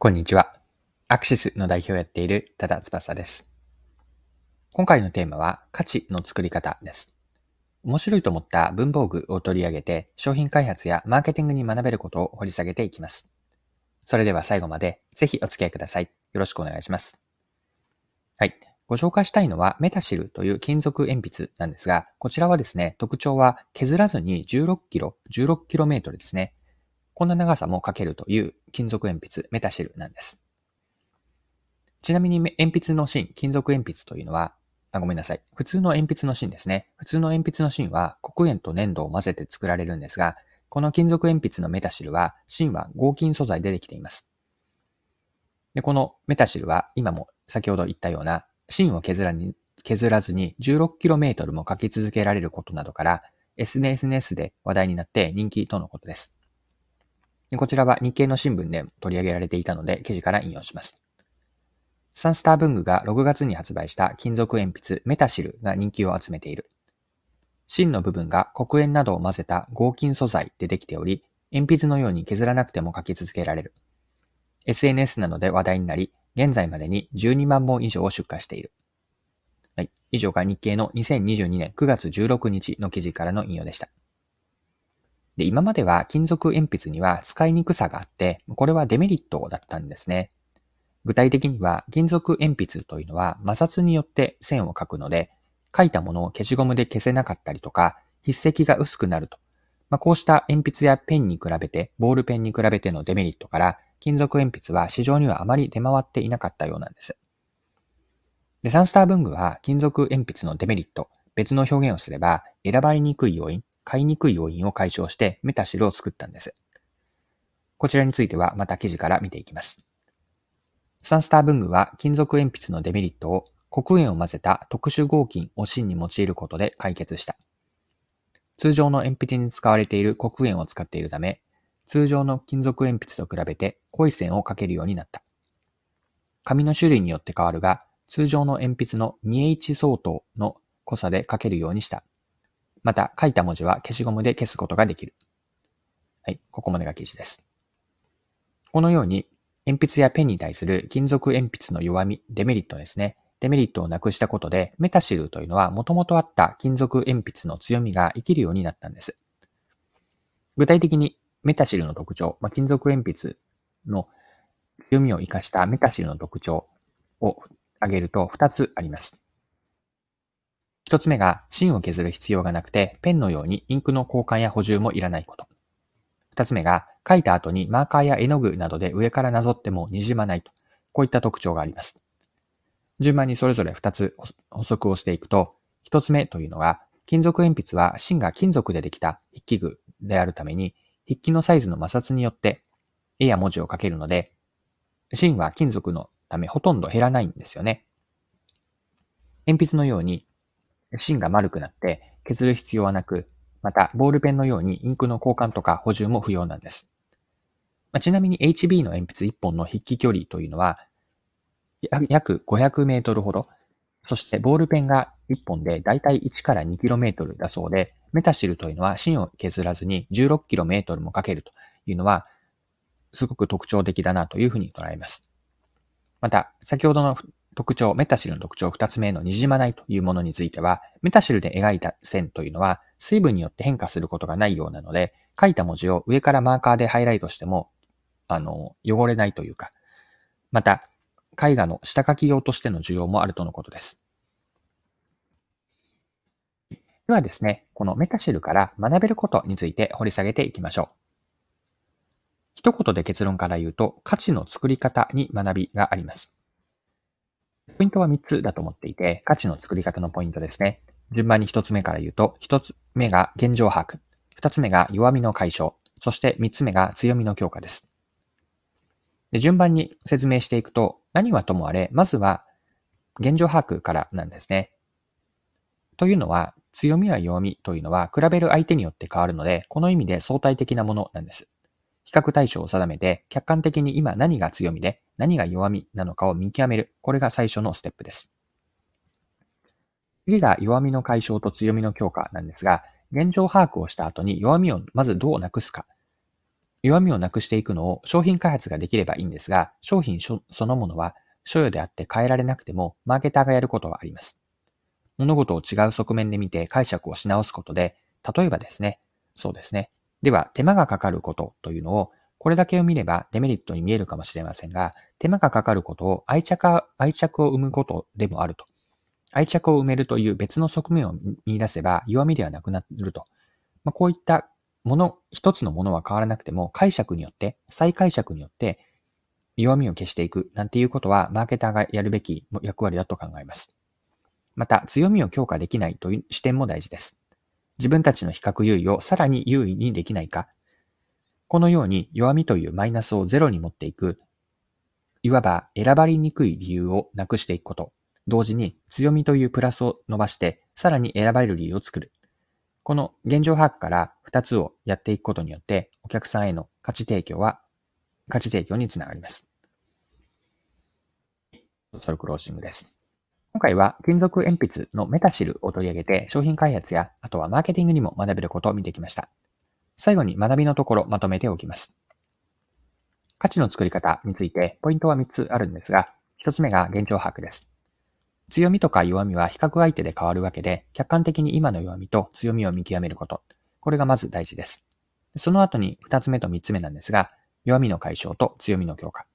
こんにちは。アクシスの代表をやっている多田翼です。今回のテーマは価値の作り方です。面白いと思った文房具を取り上げて商品開発やマーケティングに学べることを掘り下げていきます。それでは最後までぜひお付き合いください。よろしくお願いします。はい。ご紹介したいのはメタシルという金属鉛筆なんですが、こちらはですね、特徴は削らずに16キロ、16キロメートルですね。こんな長さも書けるという金属鉛筆メタシルなんです。ちなみに鉛筆の芯、金属鉛筆というのは、あ、ごめんなさい。普通の鉛筆の芯ですね。普通の鉛筆の芯は黒鉛と粘土を混ぜて作られるんですが、この金属鉛筆のメタシルは芯は合金素材でできています。で、このメタシルは今も先ほど言ったような芯を削らに削らずに 16km も書き続けられることなどから SNS で話題になって人気とのことです。こちらは日経の新聞で取り上げられていたので記事から引用します。サンスター文具が6月に発売した金属鉛筆メタシルが人気を集めている。芯の部分が黒鉛などを混ぜた合金素材でできており、鉛筆のように削らなくても書き続けられる。SNS などで話題になり、現在までに12万本以上を出荷している。はい。以上が日経の2022年9月16日の記事からの引用でした。で、今までは金属鉛筆には使いにくさがあって、これはデメリットだったんですね。具体的には金属鉛筆というのは摩擦によって線を描くので、書いたものを消しゴムで消せなかったりとか、筆跡が薄くなると。まあ、こうした鉛筆やペンに比べて、ボールペンに比べてのデメリットから、金属鉛筆は市場にはあまり出回っていなかったようなんです。で、サンスター文具は金属鉛筆のデメリット、別の表現をすれば、選ばれにくい要因、買いにくい要因を解消してメタシルを作ったんです。こちらについてはまた記事から見ていきます。サンスター文具は金属鉛筆のデメリットを黒鉛を混ぜた特殊合金を芯に用いることで解決した。通常の鉛筆に使われている黒鉛を使っているため、通常の金属鉛筆と比べて濃い線を描けるようになった。紙の種類によって変わるが、通常の鉛筆の 2H 相当の濃さで書けるようにした。また、書いた文字は消しゴムで消すことができる。はい、ここまでが記事です。このように、鉛筆やペンに対する金属鉛筆の弱み、デメリットですね。デメリットをなくしたことで、メタシルというのは元々あった金属鉛筆の強みが生きるようになったんです。具体的にメタシルの特徴、まあ、金属鉛筆の強みを生かしたメタシルの特徴を挙げると2つあります。一つ目が芯を削る必要がなくて、ペンのようにインクの交換や補充もいらないこと。二つ目が書いた後にマーカーや絵の具などで上からなぞっても滲まないと。こういった特徴があります。順番にそれぞれ二つ補足をしていくと、一つ目というのは、金属鉛筆は芯が金属でできた筆記具であるために、筆記のサイズの摩擦によって絵や文字を書けるので、芯は金属のためほとんど減らないんですよね。鉛筆のように芯が丸くなって削る必要はなく、また、ボールペンのようにインクの交換とか補充も不要なんです。まあ、ちなみに HB の鉛筆1本の筆記距離というのは、約500メートルほど、そしてボールペンが1本でだいたい1から2キロメートルだそうで、メタシルというのは芯を削らずに16キロメートルもかけるというのは、すごく特徴的だなというふうに捉えます。また、先ほどの特徴、メタシルの特徴二つ目の滲まないというものについては、メタシルで描いた線というのは水分によって変化することがないようなので、書いた文字を上からマーカーでハイライトしても、あの、汚れないというか、また、絵画の下書き用としての需要もあるとのことです。ではですね、このメタシルから学べることについて掘り下げていきましょう。一言で結論から言うと、価値の作り方に学びがあります。ポイントは3つだと思っていて、価値の作り方のポイントですね。順番に1つ目から言うと、1つ目が現状把握、2つ目が弱みの解消、そして3つ目が強みの強化です。で順番に説明していくと、何はともあれ、まずは現状把握からなんですね。というのは、強みや弱みというのは比べる相手によって変わるので、この意味で相対的なものなんです。比較対象を定めて、客観的に今何が強みで何が弱みなのかを見極める。これが最初のステップです。次が弱みの解消と強みの強化なんですが、現状把握をした後に弱みをまずどうなくすか。弱みをなくしていくのを商品開発ができればいいんですが、商品そのものは所有であって変えられなくても、マーケターがやることはあります。物事を違う側面で見て解釈をし直すことで、例えばですね、そうですね。では、手間がかかることというのを、これだけを見ればデメリットに見えるかもしれませんが、手間がかかることを愛着愛着を生むことでもあると。愛着を埋めるという別の側面を見出せば弱みではなくなると。まあ、こういったもの、一つのものは変わらなくても解釈によって、再解釈によって弱みを消していくなんていうことはマーケターがやるべき役割だと考えます。また強みを強化できないという視点も大事です。自分たちの比較優位をさらに優位にできないか。このように弱みというマイナスをゼロに持っていく、いわば選ばれにくい理由をなくしていくこと。同時に強みというプラスを伸ばして、さらに選ばれる理由を作る。この現状把握から2つをやっていくことによって、お客さんへの価値提供は、価値提供につながります。ソルクローシングです。今回は金属鉛筆のメタシルを取り上げて商品開発やあとはマーケティングにも学べることを見てきました。最後に学びのところまとめておきます。価値の作り方についてポイントは3つあるんですが、1つ目が現状把握です。強みとか弱みは比較相手で変わるわけで、客観的に今の弱みと強みを見極めること。これがまず大事です。その後に2つ目と3つ目なんですが、弱みの解消と強みの強化。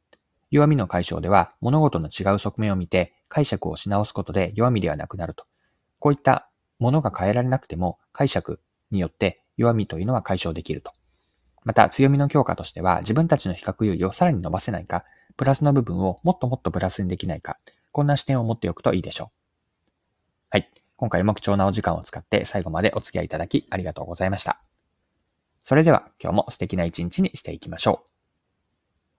弱みの解消では物事の違う側面を見て解釈をし直すことで弱みではなくなると。こういったものが変えられなくても解釈によって弱みというのは解消できると。また強みの強化としては自分たちの比較優位をさらに伸ばせないか、プラスの部分をもっともっとプラスにできないか、こんな視点を持っておくといいでしょう。はい。今回も貴重なお時間を使って最後までお付き合いいただきありがとうございました。それでは今日も素敵な一日にしていきましょう。